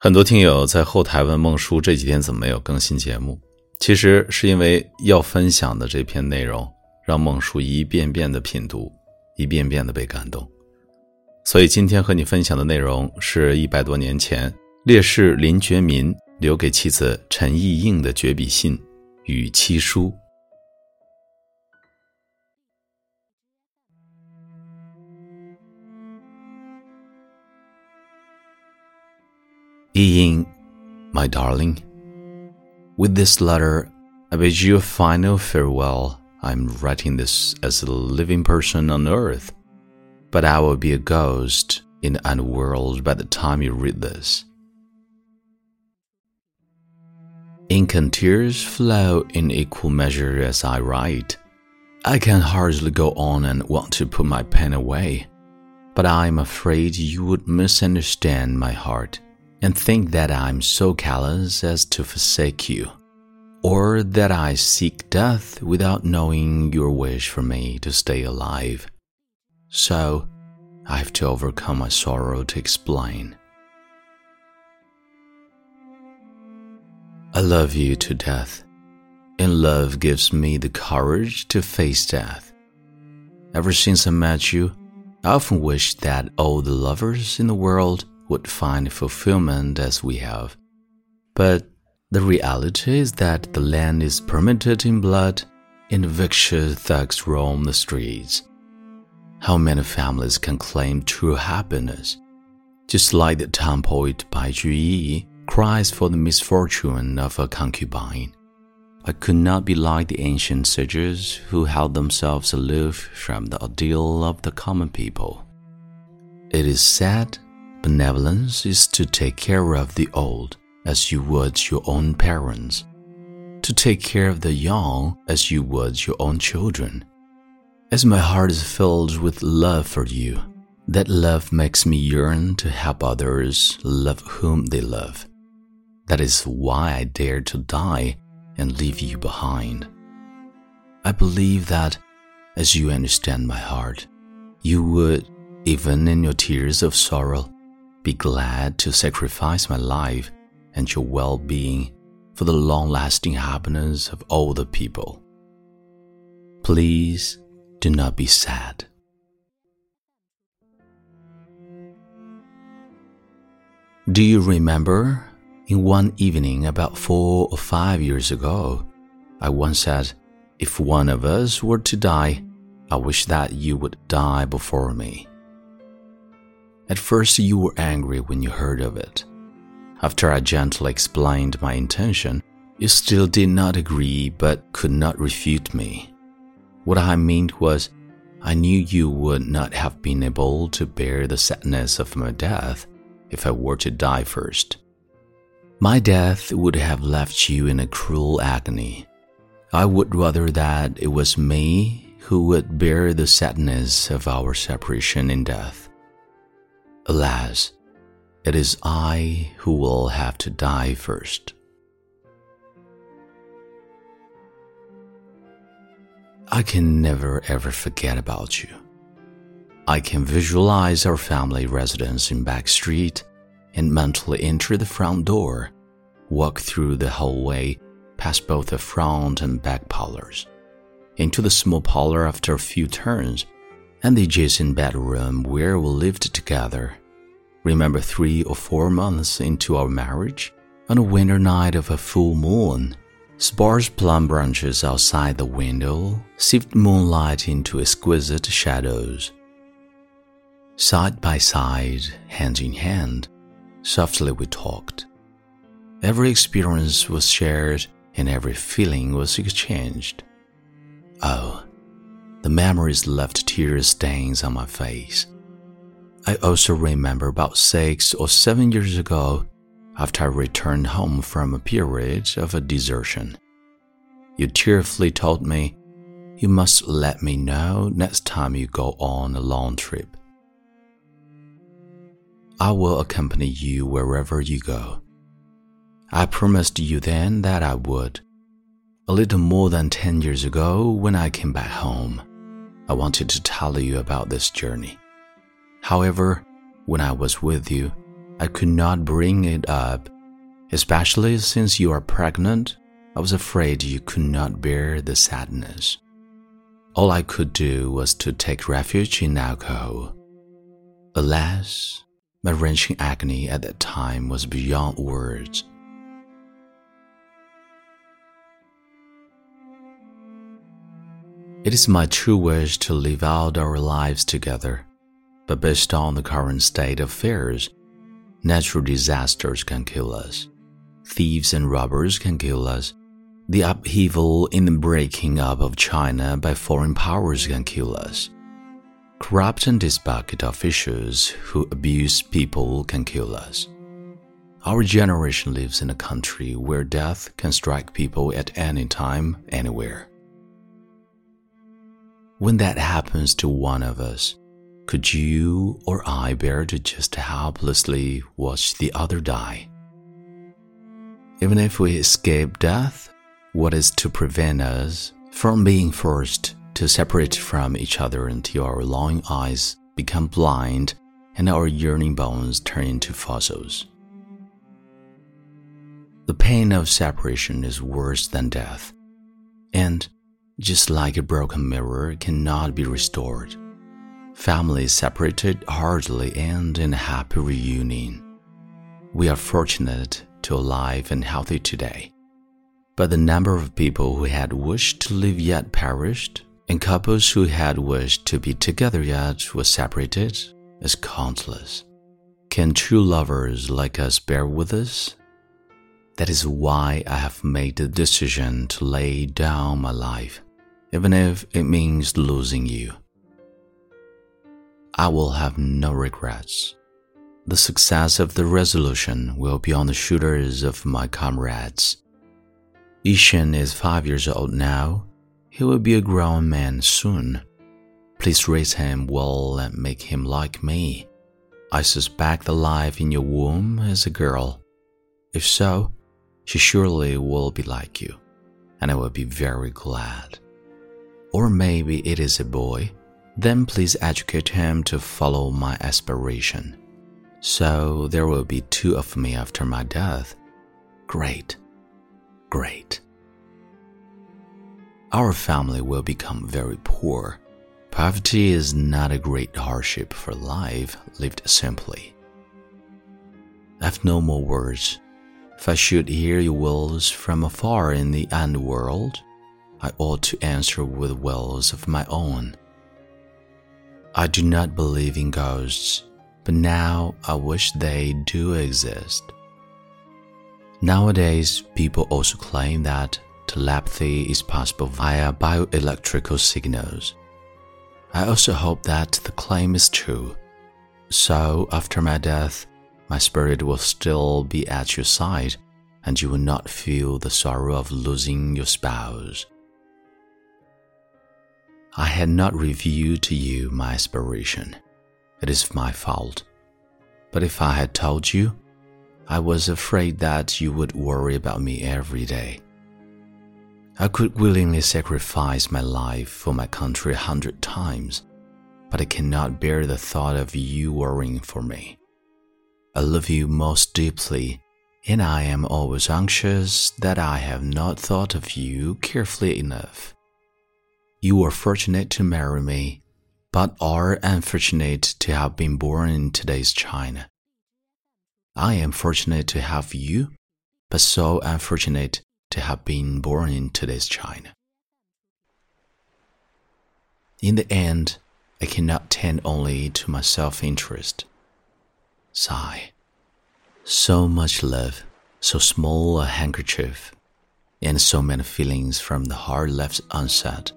很多听友在后台问孟叔这几天怎么没有更新节目？其实是因为要分享的这篇内容让孟叔一遍遍的品读，一遍遍的被感动。所以今天和你分享的内容是一百多年前烈士林觉民留给妻子陈意映的绝笔信《与妻书》。Ying, my darling, with this letter, I bid you a final farewell. I'm writing this as a living person on earth, but I will be a ghost in the underworld by the time you read this. Ink and tears flow in equal measure as I write. I can hardly go on and want to put my pen away, but I am afraid you would misunderstand my heart and think that I'm so callous as to forsake you, or that I seek death without knowing your wish for me to stay alive. So, I have to overcome my sorrow to explain. I love you to death, and love gives me the courage to face death. Ever since I met you, I often wished that all the lovers in the world would find fulfillment as we have. But the reality is that the land is permitted in blood and vicious thugs roam the streets. How many families can claim true happiness? Just like the Tang poet Bai Juyi cries for the misfortune of a concubine. I could not be like the ancient sages who held themselves aloof from the ordeal of the common people. It is said Benevolence is to take care of the old as you would your own parents, to take care of the young as you would your own children. As my heart is filled with love for you, that love makes me yearn to help others love whom they love. That is why I dare to die and leave you behind. I believe that as you understand my heart, you would, even in your tears of sorrow, be glad to sacrifice my life and your well being for the long lasting happiness of all the people. Please do not be sad. Do you remember in one evening about four or five years ago, I once said, If one of us were to die, I wish that you would die before me. At first, you were angry when you heard of it. After I gently explained my intention, you still did not agree but could not refute me. What I meant was, I knew you would not have been able to bear the sadness of my death if I were to die first. My death would have left you in a cruel agony. I would rather that it was me who would bear the sadness of our separation in death. Alas, it is I who will have to die first. I can never ever forget about you. I can visualize our family residence in Back Street and mentally enter the front door, walk through the hallway past both the front and back parlors, into the small parlor after a few turns and the adjacent bedroom where we lived together. Remember three or four months into our marriage, on a winter night of a full moon, sparse plum branches outside the window sieved moonlight into exquisite shadows. Side by side, hand in hand, softly we talked. Every experience was shared and every feeling was exchanged. Oh, the memories left tear stains on my face. I also remember about six or seven years ago, after I returned home from a period of a desertion. You tearfully told me, You must let me know next time you go on a long trip. I will accompany you wherever you go. I promised you then that I would. A little more than 10 years ago, when I came back home, I wanted to tell you about this journey. However, when I was with you, I could not bring it up, especially since you are pregnant. I was afraid you could not bear the sadness. All I could do was to take refuge in alcohol. Alas, my wrenching agony at that time was beyond words. It is my true wish to live out our lives together, but based on the current state of affairs, natural disasters can kill us, thieves and robbers can kill us, the upheaval in the breaking up of China by foreign powers can kill us. Corrupt and disbucket officials who abuse people can kill us. Our generation lives in a country where death can strike people at any time, anywhere. When that happens to one of us, could you or I bear to just helplessly watch the other die? Even if we escape death, what is to prevent us from being forced to separate from each other until our longing eyes become blind and our yearning bones turn into fossils? The pain of separation is worse than death, and just like a broken mirror cannot be restored. Families separated hardly end in a happy reunion. We are fortunate to alive and healthy today. But the number of people who had wished to live yet perished, and couples who had wished to be together yet were separated, is countless. Can true lovers like us bear with us? That is why I have made the decision to lay down my life even if it means losing you. I will have no regrets. The success of the resolution will be on the shoulders of my comrades. Yixin is five years old now. He will be a grown man soon. Please raise him well and make him like me. I suspect the life in your womb is a girl. If so, she surely will be like you, and I will be very glad or maybe it is a boy, then please educate him to follow my aspiration. So there will be two of me after my death. Great, great. Our family will become very poor. Poverty is not a great hardship for life lived simply. I have no more words. If I should hear your wills from afar in the underworld, I ought to answer with wills of my own. I do not believe in ghosts, but now I wish they do exist. Nowadays, people also claim that telepathy is possible via bioelectrical signals. I also hope that the claim is true. So, after my death, my spirit will still be at your side, and you will not feel the sorrow of losing your spouse. I had not revealed to you my aspiration. It is my fault. But if I had told you, I was afraid that you would worry about me every day. I could willingly sacrifice my life for my country a hundred times, but I cannot bear the thought of you worrying for me. I love you most deeply, and I am always anxious that I have not thought of you carefully enough. You were fortunate to marry me, but are unfortunate to have been born in today's China. I am fortunate to have you, but so unfortunate to have been born in today's China. In the end, I cannot tend only to my self interest. Sigh. So much love, so small a handkerchief, and so many feelings from the heart left unsaid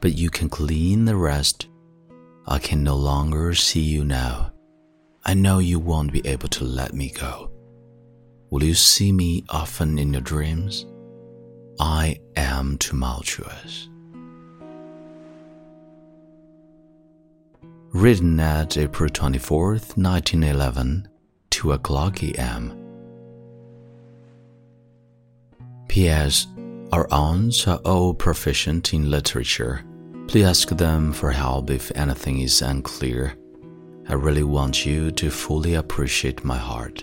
but you can clean the rest. I can no longer see you now. I know you won't be able to let me go. Will you see me often in your dreams? I am tumultuous. Written at April 24th, 1911, 2 o'clock a.m. P.S. Our aunts are all proficient in literature Please ask them for help if anything is unclear. I really want you to fully appreciate my heart.